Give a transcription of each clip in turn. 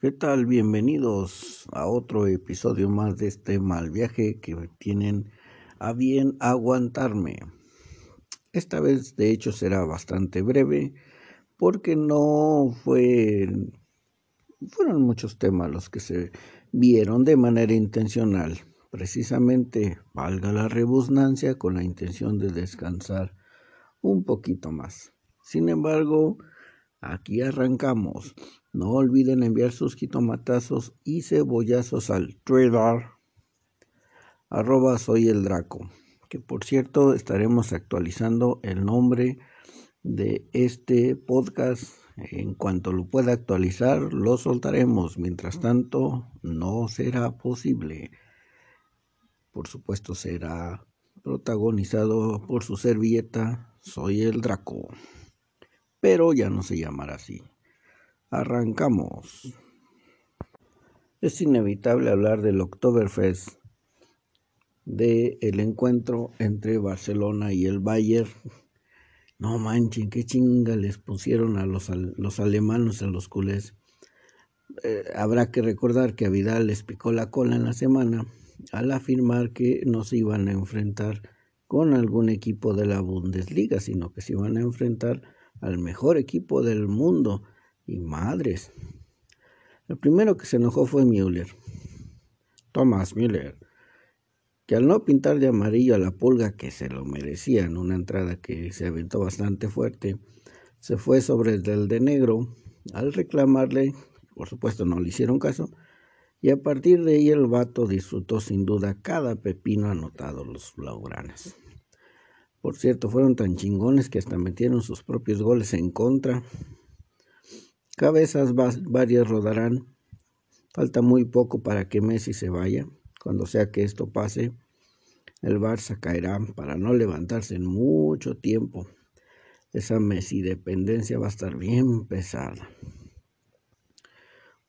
¿Qué tal? Bienvenidos a otro episodio más de este mal viaje que tienen a bien aguantarme. Esta vez de hecho será bastante breve porque no fue fueron muchos temas los que se vieron de manera intencional, precisamente valga la rebusnancia con la intención de descansar un poquito más. Sin embargo, aquí arrancamos. No olviden enviar sus jitomatazos y cebollazos al Twitter arroba soy el Draco, que por cierto estaremos actualizando el nombre de este podcast. En cuanto lo pueda actualizar, lo soltaremos. Mientras tanto, no será posible. Por supuesto, será protagonizado por su servilleta, soy el Draco. Pero ya no se llamará así. Arrancamos. Es inevitable hablar del Oktoberfest, de el encuentro entre Barcelona y el Bayern no manchen, qué chinga les pusieron a los, los alemanes, a los culés. Eh, habrá que recordar que a Vidal les picó la cola en la semana al afirmar que no se iban a enfrentar con algún equipo de la Bundesliga, sino que se iban a enfrentar al mejor equipo del mundo. Y madres. El primero que se enojó fue Müller. Thomas Müller que al no pintar de amarillo a la pulga que se lo merecía en una entrada que se aventó bastante fuerte, se fue sobre el del de negro al reclamarle, por supuesto no le hicieron caso, y a partir de ahí el vato disfrutó sin duda cada pepino anotado los blaugranas. Por cierto, fueron tan chingones que hasta metieron sus propios goles en contra. Cabezas varias rodarán. Falta muy poco para que Messi se vaya. Cuando sea que esto pase, el Barça caerá para no levantarse en mucho tiempo. Esa dependencia va a estar bien pesada.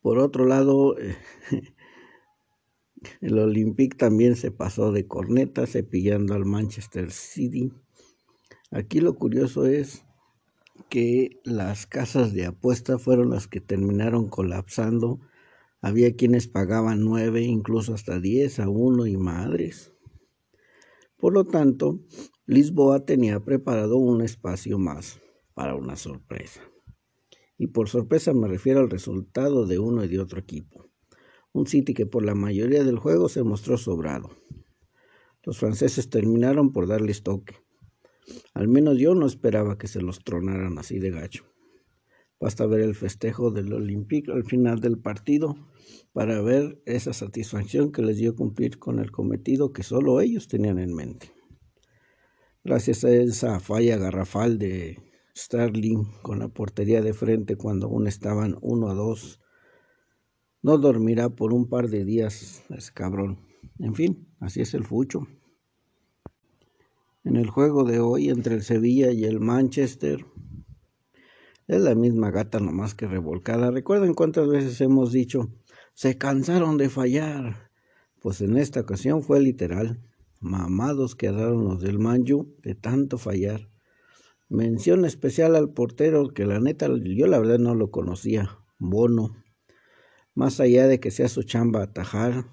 Por otro lado, el Olympique también se pasó de corneta cepillando al Manchester City. Aquí lo curioso es que las casas de apuesta fueron las que terminaron colapsando había quienes pagaban nueve, incluso hasta diez a uno y madres. Por lo tanto, Lisboa tenía preparado un espacio más para una sorpresa. Y por sorpresa me refiero al resultado de uno y de otro equipo. Un City que por la mayoría del juego se mostró sobrado. Los franceses terminaron por darles toque. Al menos yo no esperaba que se los tronaran así de gacho. Basta ver el festejo del Olympique al final del partido para ver esa satisfacción que les dio cumplir con el cometido que solo ellos tenían en mente. Gracias a esa falla garrafal de Sterling con la portería de frente cuando aún estaban uno a dos, no dormirá por un par de días ese cabrón. En fin, así es el fucho. En el juego de hoy entre el Sevilla y el Manchester, es la misma gata nomás que revolcada. ¿Recuerden cuántas veces hemos dicho, se cansaron de fallar? Pues en esta ocasión fue literal. Mamados quedaron los del Manju de tanto fallar. Mención especial al portero que la neta yo la verdad no lo conocía, Bono. Más allá de que sea su chamba atajar,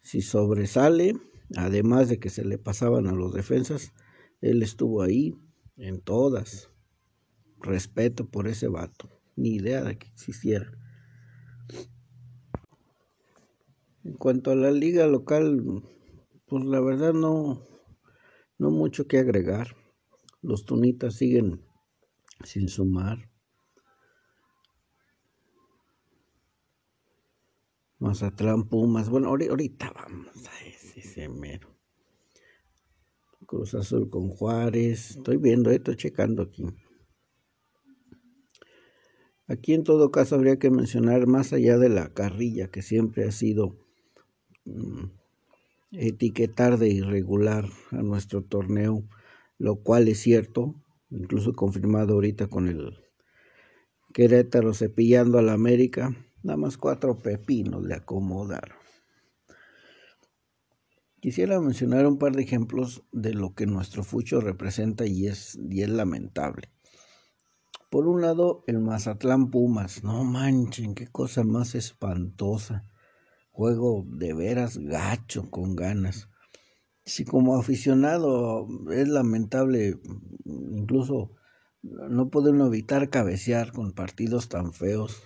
si sobresale, además de que se le pasaban a los defensas, él estuvo ahí en todas respeto por ese vato, ni idea de que existiera. En cuanto a la liga local, pues la verdad no, no mucho que agregar. Los tunitas siguen sin sumar. Mazatlán, Pumas, bueno, ahorita vamos a ese, mero. Cruz Azul con Juárez, estoy viendo esto, checando aquí. Aquí en todo caso habría que mencionar más allá de la carrilla que siempre ha sido mm, etiquetar de irregular a nuestro torneo, lo cual es cierto, incluso confirmado ahorita con el Querétaro cepillando a la América, nada más cuatro pepinos le acomodaron. Quisiera mencionar un par de ejemplos de lo que nuestro fucho representa y es, y es lamentable. Por un lado, el Mazatlán Pumas. No manchen, qué cosa más espantosa. Juego de veras gacho, con ganas. Si como aficionado es lamentable, incluso no puede uno evitar cabecear con partidos tan feos.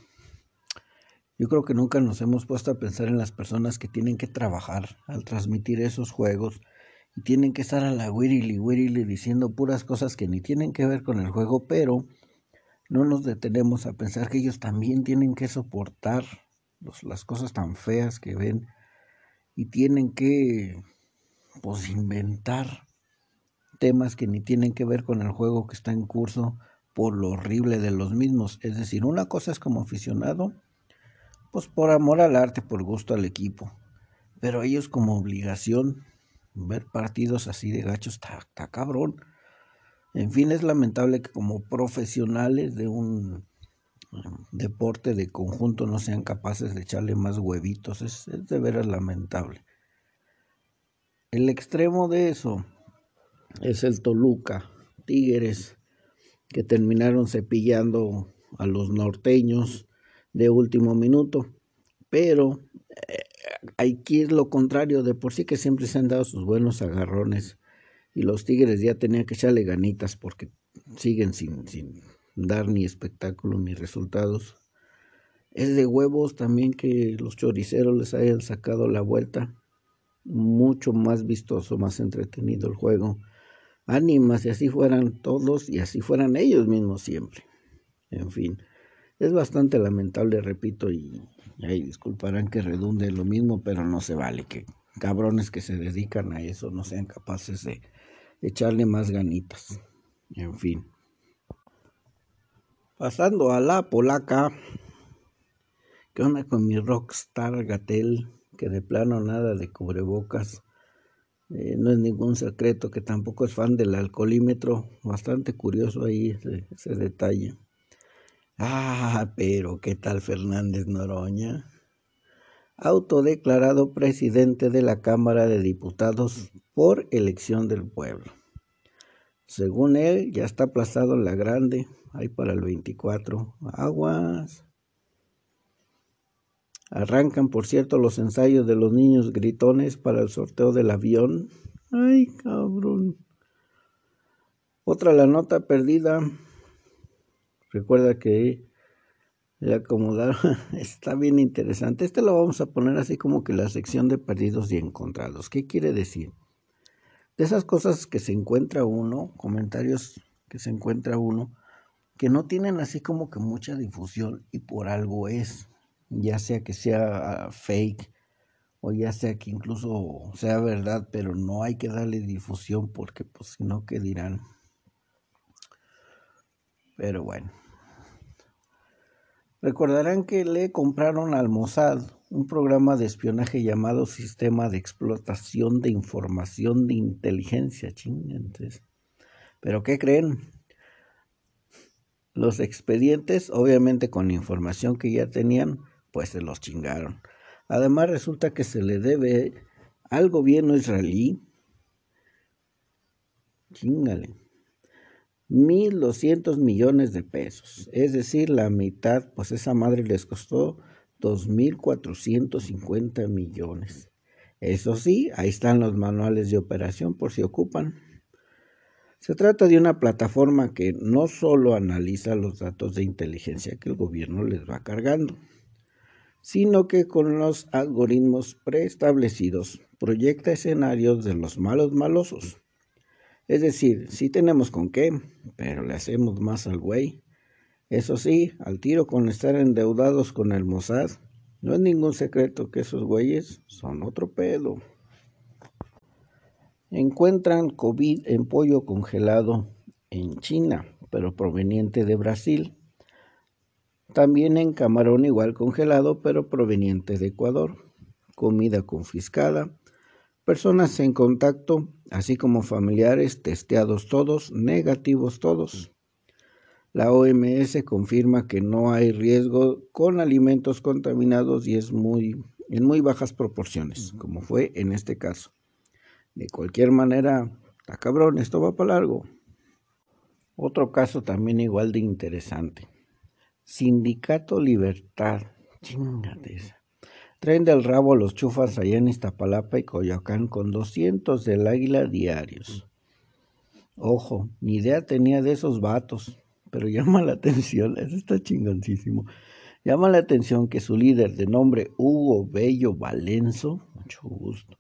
Yo creo que nunca nos hemos puesto a pensar en las personas que tienen que trabajar al transmitir esos juegos y tienen que estar a la wirili wirili diciendo puras cosas que ni tienen que ver con el juego, pero no nos detenemos a pensar que ellos también tienen que soportar las cosas tan feas que ven y tienen que pues inventar temas que ni tienen que ver con el juego que está en curso por lo horrible de los mismos. Es decir, una cosa es como aficionado, pues por amor al arte, por gusto al equipo, pero ellos como obligación, ver partidos así de gachos, está, cabrón. En fin, es lamentable que como profesionales de un deporte de conjunto no sean capaces de echarle más huevitos. Es, es, de veras lamentable. El extremo de eso es el Toluca, Tigres, que terminaron cepillando a los norteños de último minuto. Pero eh, hay que ir lo contrario, de por sí que siempre se han dado sus buenos agarrones. Y los Tigres ya tenían que echarle ganitas porque siguen sin, sin dar ni espectáculo ni resultados. Es de huevos también que los choriceros les hayan sacado la vuelta. Mucho más vistoso, más entretenido el juego. Ánimas, y así fueran todos y así fueran ellos mismos siempre. En fin, es bastante lamentable, repito, y disculparán que redunde lo mismo, pero no se vale que cabrones que se dedican a eso no sean capaces de echarle más ganitas. En fin. Pasando a la polaca, ¿qué onda con mi rockstar Gatel? Que de plano nada de cubrebocas. Eh, no es ningún secreto que tampoco es fan del alcoholímetro. Bastante curioso ahí ese, detalle. Ah, pero ¿qué tal Fernández Noroña? Autodeclarado presidente de la Cámara de Diputados por elección del pueblo. Según él, ya está aplazado la grande, ahí para el 24. Aguas. Arrancan, por cierto, los ensayos de los niños gritones para el sorteo del avión. Ay, cabrón. Otra la nota perdida. Recuerda que le acomodaron. Está bien interesante. Este lo vamos a poner así como que la sección de perdidos y encontrados. ¿Qué quiere decir? De esas cosas que se encuentra uno, comentarios que se encuentra uno, que no tienen así como que mucha difusión y por algo es ya sea que sea ah, fake o ya sea que incluso sea verdad, pero no hay que darle difusión porque pues si no, ¿qué dirán? Pero bueno. Recordarán que le compraron al Mossad un programa de espionaje llamado Sistema de Explotación de Información de Inteligencia. Chingantes. ¿Pero qué creen? Los expedientes, obviamente con información que ya tenían, pues se los chingaron. Además resulta que se le debe al gobierno israelí, chingale, 1.200 millones de pesos. Es decir, la mitad, pues esa madre les costó 2.450 millones. Eso sí, ahí están los manuales de operación por si ocupan. Se trata de una plataforma que no solo analiza los datos de inteligencia que el gobierno les va cargando, sino que con los algoritmos preestablecidos proyecta escenarios de los malos malosos. Es decir, sí tenemos con qué, pero le hacemos más al güey. Eso sí, al tiro con estar endeudados con el Mossad, no es ningún secreto que esos güeyes son otro pedo. Encuentran COVID en pollo congelado en China, pero proveniente de Brasil. También en camarón igual congelado, pero proveniente de Ecuador. Comida confiscada. Personas en contacto, así como familiares testeados todos, negativos todos. La OMS confirma que no hay riesgo con alimentos contaminados y es muy en muy bajas proporciones, como fue en este caso. De cualquier manera, está cabrón, esto va para largo. Otro caso también igual de interesante. Sindicato Libertad. Chingate esa. Traen del rabo los chufas allá en Iztapalapa y Coyoacán con 200 del águila diarios. Ojo, ni idea tenía de esos vatos, pero llama la atención, eso está chingoncísimo. Llama la atención que su líder de nombre Hugo Bello Valenzo, mucho gusto,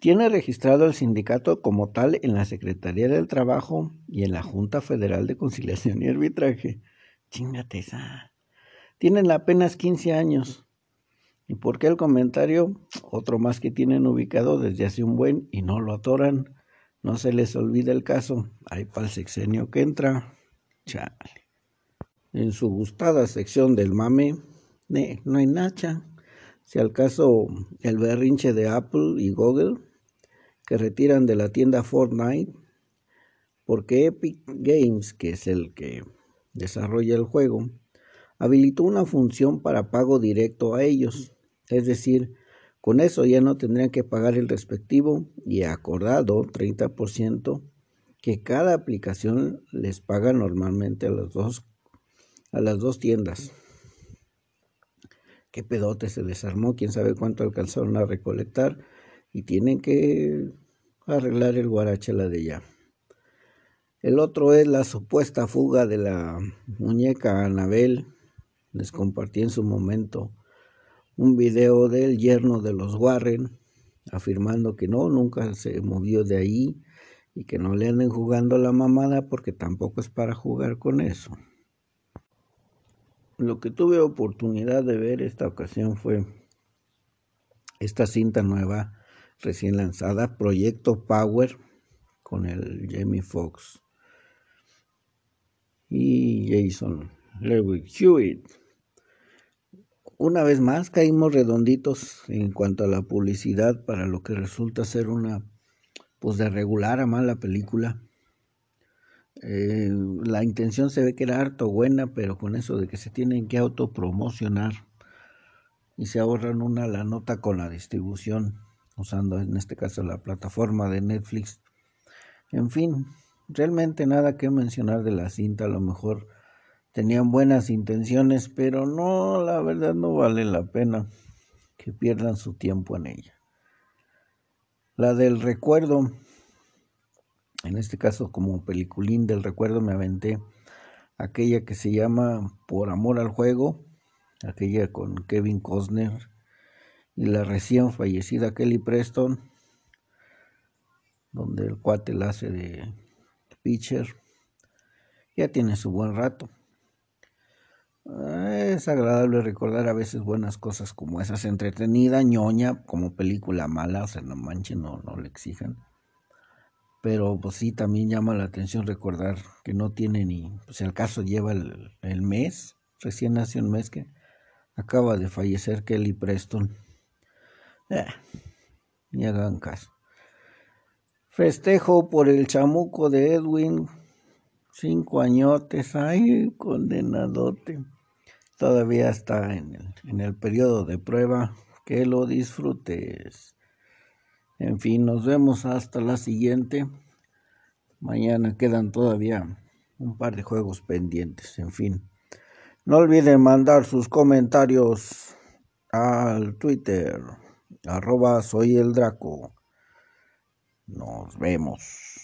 tiene registrado el sindicato como tal en la Secretaría del Trabajo y en la Junta Federal de Conciliación y Arbitraje. Chingate esa. Tienen apenas 15 años. ¿Y por qué el comentario? Otro más que tienen ubicado desde hace un buen y no lo atoran. No se les olvida el caso. Hay para el sexenio que entra. Chale. En su gustada sección del mame, no hay nacha. Si al caso el berrinche de Apple y Google que retiran de la tienda Fortnite porque Epic Games, que es el que desarrolla el juego, habilitó una función para pago directo a ellos. Es decir, con eso ya no tendrían que pagar el respectivo y acordado 30% que cada aplicación les paga normalmente a las dos, a las dos tiendas. Qué pedote se desarmó, quién sabe cuánto alcanzaron a recolectar y tienen que arreglar el guarachela de ya. El otro es la supuesta fuga de la muñeca Anabel. Les compartí en su momento un video del yerno de los Warren afirmando que no, nunca se movió de ahí y que no le anden jugando la mamada porque tampoco es para jugar con eso. Lo que tuve oportunidad de ver esta ocasión fue esta cinta nueva recién lanzada, Proyecto Power, con el Jamie Foxx y Jason Lewis Hewitt. Una vez más caímos redonditos en cuanto a la publicidad para lo que resulta ser una pues de regular a mala película. Eh, la intención se ve que era harto buena, pero con eso de que se tienen que autopromocionar y se ahorran una la nota con la distribución usando en este caso la plataforma de Netflix. En fin, realmente nada que mencionar de la cinta, a lo mejor tenían buenas intenciones, pero no, la verdad no vale la pena que pierdan su tiempo en ella. La del recuerdo, en este caso como peliculín del recuerdo me aventé aquella que se llama Por amor al juego, aquella con Kevin Costner y la recién fallecida Kelly Preston, donde el cuate la hace de pitcher, ya tiene su buen rato. Es agradable recordar a veces buenas cosas como esas, entretenida, ñoña, como película mala, o sea, no manchen, no, no le exijan. Pero pues sí, también llama la atención recordar que no tiene ni, pues el caso lleva el, el mes, recién hace un mes que acaba de fallecer Kelly Preston. Eh, ni hagan caso. Festejo por el chamuco de Edwin. Cinco añotes. Ay, condenadote. Todavía está en el, en el periodo de prueba. Que lo disfrutes. En fin, nos vemos hasta la siguiente. Mañana quedan todavía un par de juegos pendientes. En fin. No olviden mandar sus comentarios al Twitter arroba soy el Draco. Nos vemos.